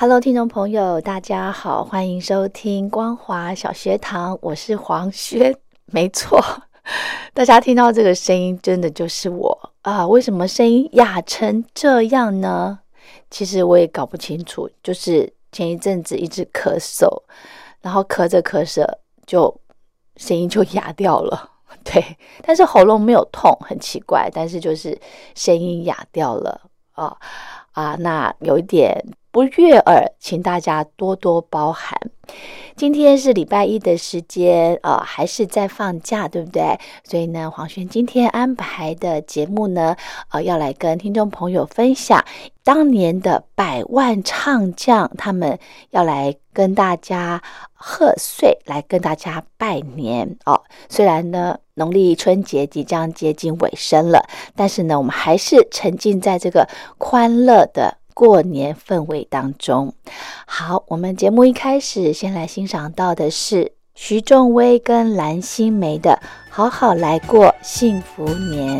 Hello，听众朋友，大家好，欢迎收听光华小学堂，我是黄轩，没错，大家听到这个声音，真的就是我啊！为什么声音哑成这样呢？其实我也搞不清楚，就是前一阵子一直咳嗽，然后咳着咳着就声音就哑掉了，对，但是喉咙没有痛，很奇怪，但是就是声音哑掉了啊啊，那有一点。不悦耳，请大家多多包涵。今天是礼拜一的时间，呃，还是在放假，对不对？所以呢，黄轩今天安排的节目呢，呃，要来跟听众朋友分享当年的百万唱将，他们要来跟大家贺岁，来跟大家拜年哦。虽然呢，农历春节即将接近尾声了，但是呢，我们还是沉浸在这个欢乐的。过年氛围当中，好，我们节目一开始先来欣赏到的是徐仲威跟蓝心湄的《好好来过幸福年》。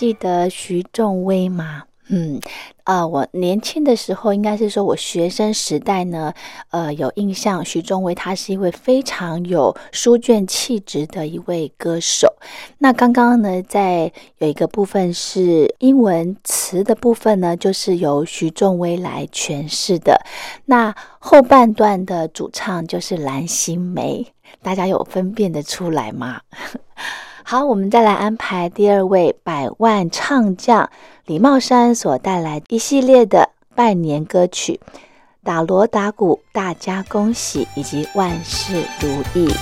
记得徐仲威吗？嗯，呃，我年轻的时候，应该是说我学生时代呢，呃，有印象，徐仲威他是一位非常有书卷气质的一位歌手。那刚刚呢，在有一个部分是英文词的部分呢，就是由徐仲威来诠释的。那后半段的主唱就是蓝心湄，大家有分辨得出来吗？好，我们再来安排第二位百万唱将李茂山所带来一系列的拜年歌曲，打锣打鼓，大家恭喜，以及万事如意。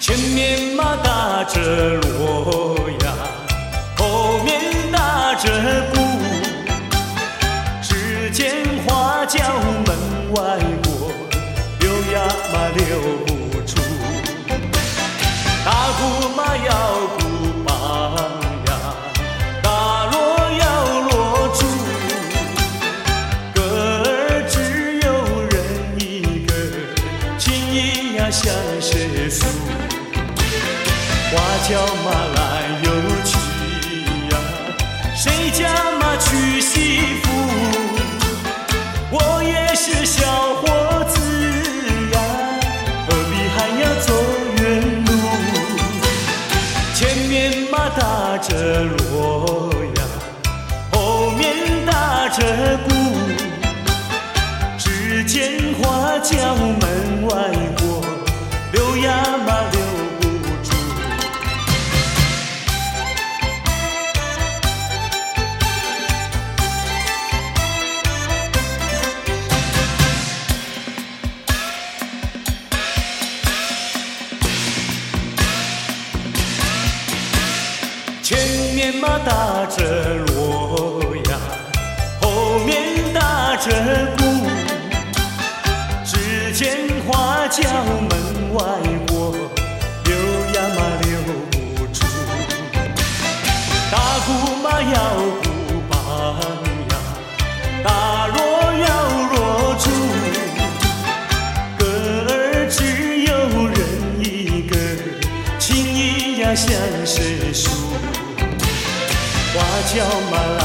前面马打着锣叫马来又去呀，谁家嘛娶媳妇？我也是小伙子呀，何必还要走远路？前面嘛打着锣呀，后面打着鼓，只见花轿门外着锣呀，后面打着鼓，只见花轿花轿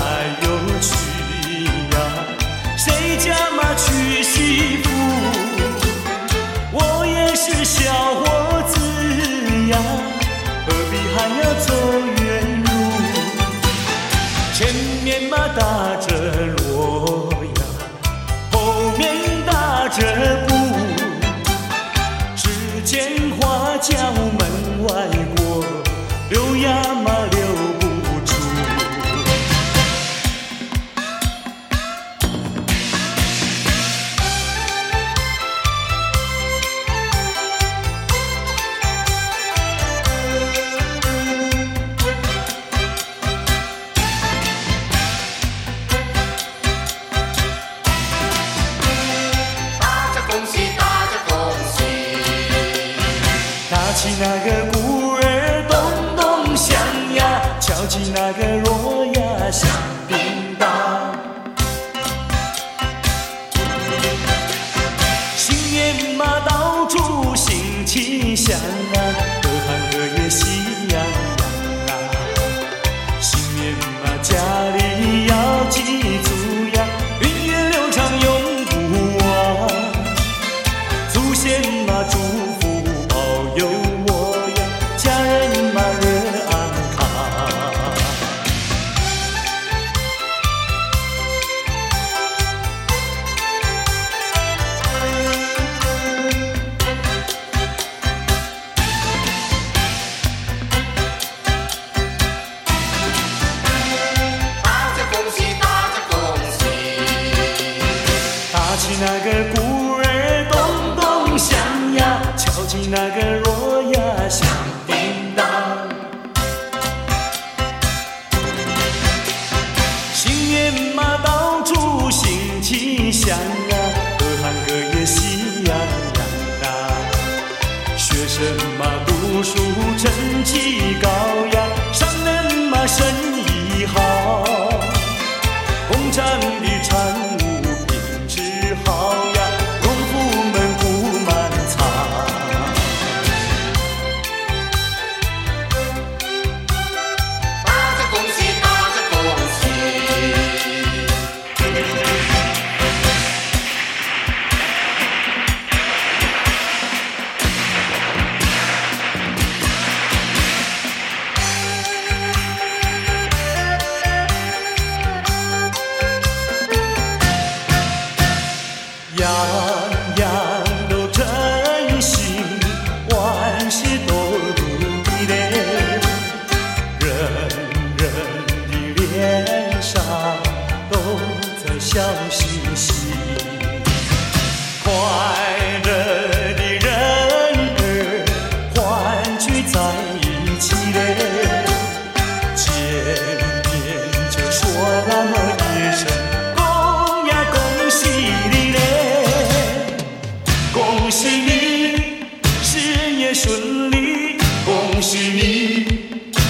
顺利，恭喜你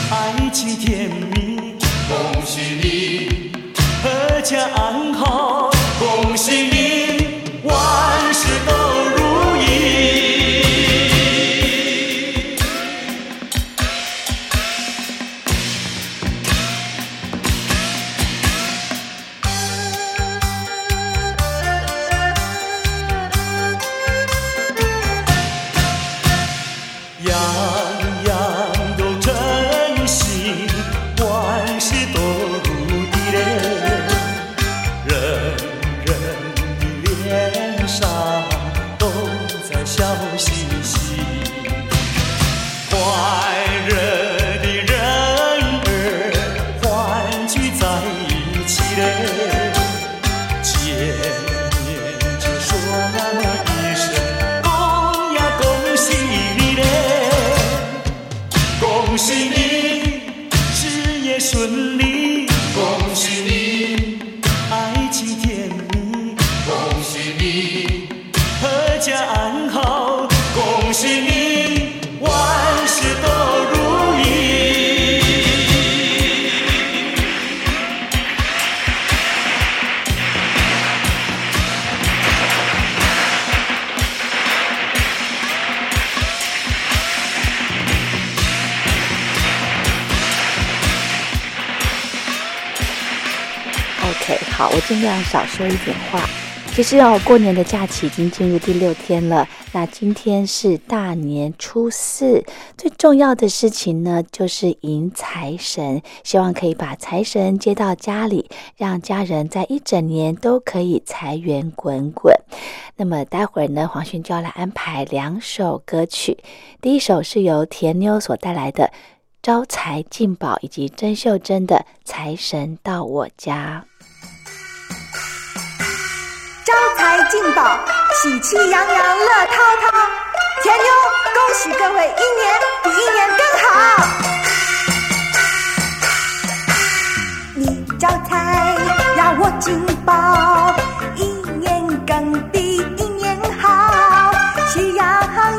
爱情甜蜜，恭喜你，阖家安好，尽量少说一点话。其实哦，过年的假期已经进入第六天了。那今天是大年初四，最重要的事情呢，就是迎财神。希望可以把财神接到家里，让家人在一整年都可以财源滚滚。那么待会儿呢，黄轩就要来安排两首歌曲。第一首是由田妞所带来的《招财进宝》，以及曾秀珍的《财神到我家》。劲爆，喜气洋洋乐滔滔。田妞，恭喜各位一年比一年更好。你招财呀，我进宝，一年更比一年好。喜洋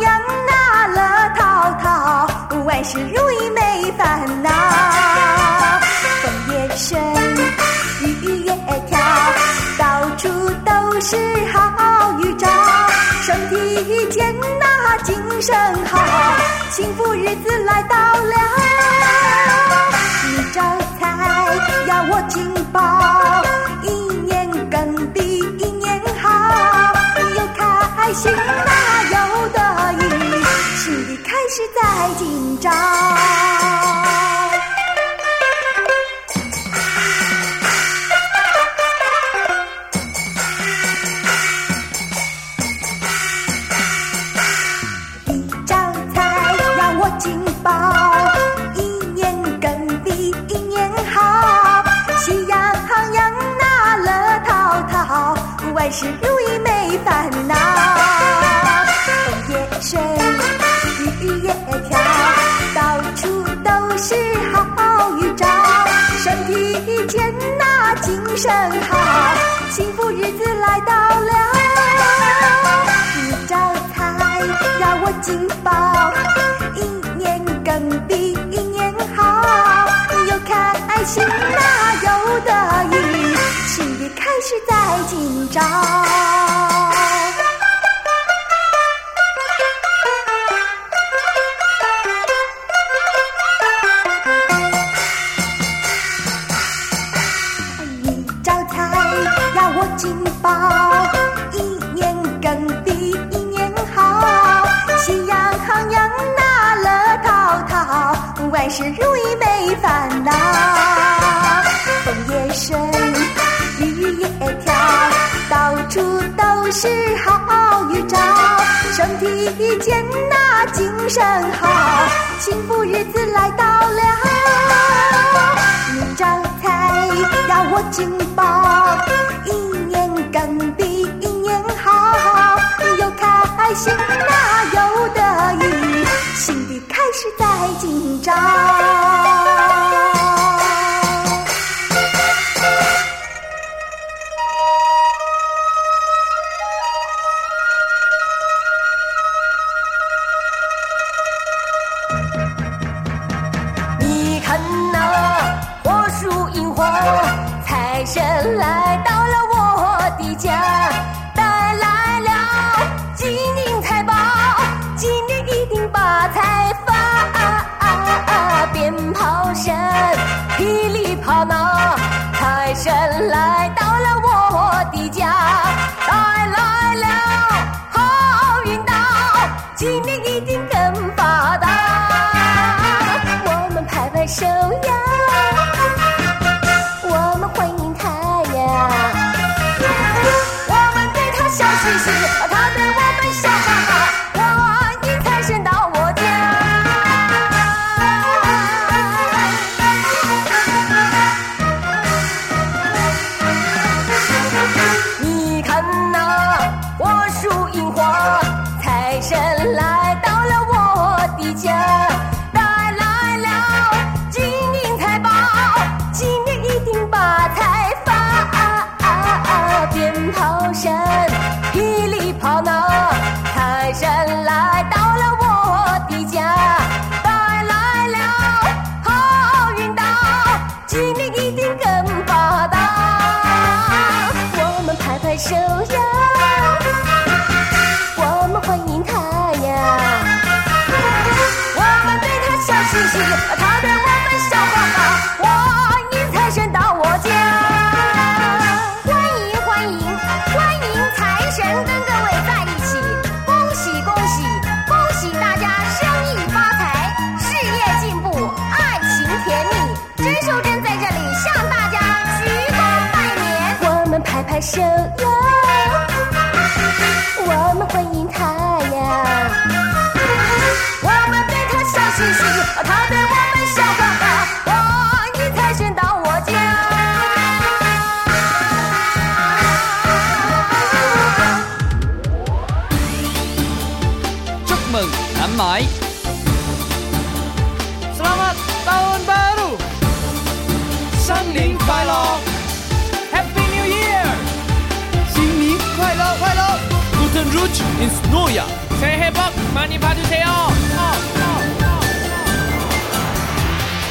洋那乐滔滔，万事如意没烦恼。风也顺。是好预兆，身体健呐，精神好，幸福日子来到了。你招财呀，我进宝，一年更比一年好，又开心呐，又得意，新的开始在今朝。只是在今朝。身体健呐精神好幸福日子来到了你张开呀我紧抱。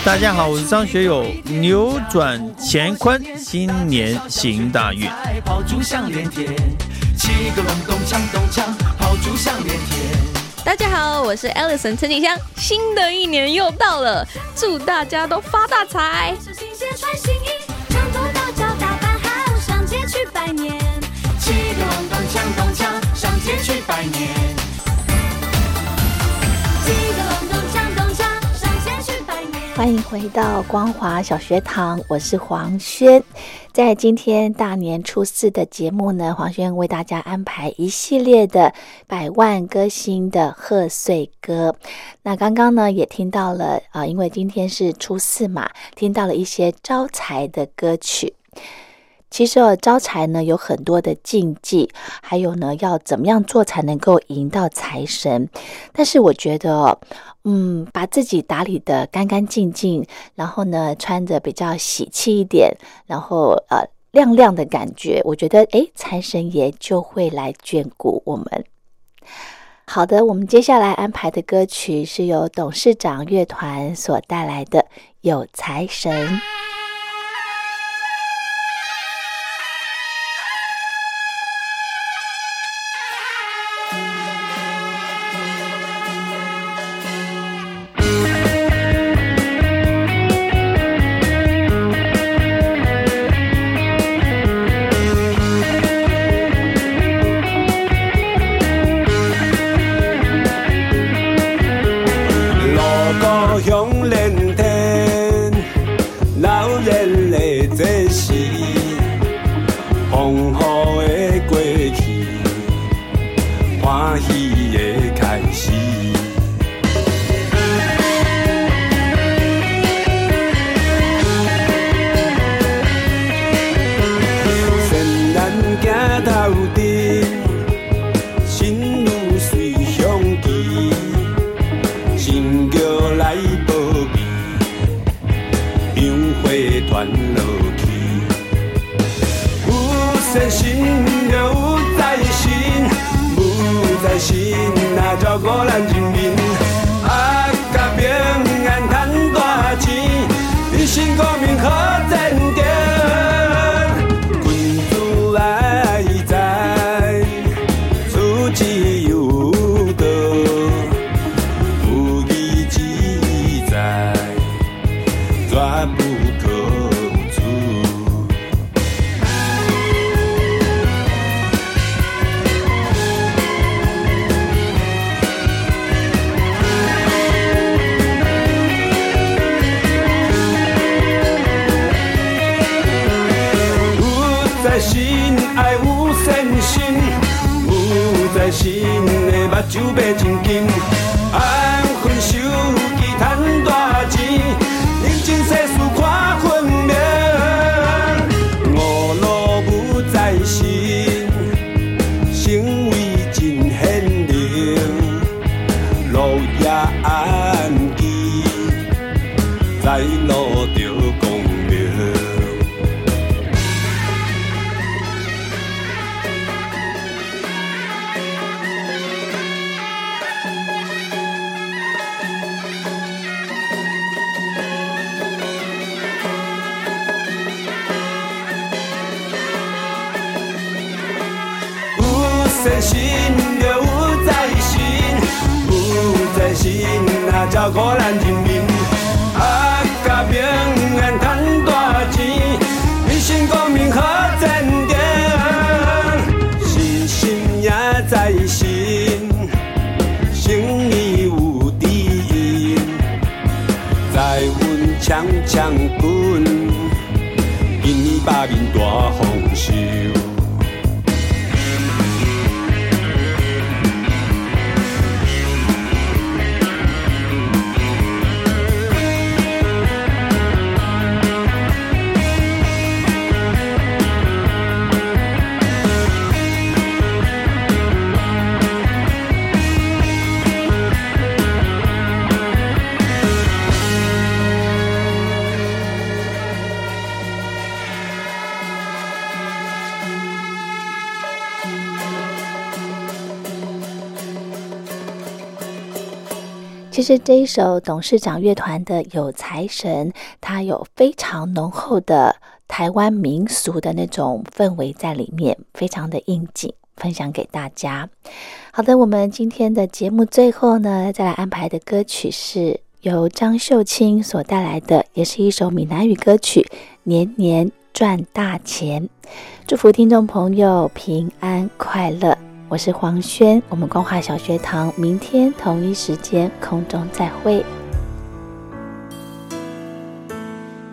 大家好，我是张学友。扭转乾坤，新年行大运。大家好，我是 Alison 陈景香，新的一年又到了，祝大家都发大财。去拜年。欢迎回到光华小学堂，我是黄轩。在今天大年初四的节目呢，黄轩为大家安排一系列的百万歌星的贺岁歌。那刚刚呢也听到了啊、因为今天是初四嘛，听到了一些招财的歌曲。其实哦，招财呢有很多的禁忌，还有呢要怎么样做才能够迎到财神。但是我觉得，嗯，把自己打理的干干净净，然后呢穿着比较喜气一点，然后呃亮亮的感觉，我觉得诶，财神爷就会来眷顾我们。好的，我们接下来安排的歌曲是由董事长乐团所带来的《有财神》。不有善心就有财神，有在心那照顾咱其实这一首董事长乐团的《有财神》，它有非常浓厚的台湾民俗的那种氛围在里面，非常的应景，分享给大家。好的，我们今天的节目最后呢，再来安排的歌曲是由张秀清所带来的，也是一首闽南语歌曲《年年赚大钱》。祝福听众朋友平安快乐。我是黄轩，我们光华小学堂明天同一时间空中再会。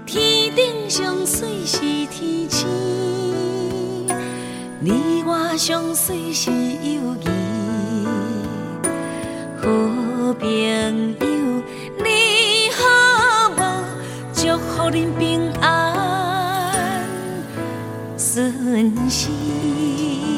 天顶上水是天星，你我上水是友谊。好朋友，你好无？祝福恁平安顺心。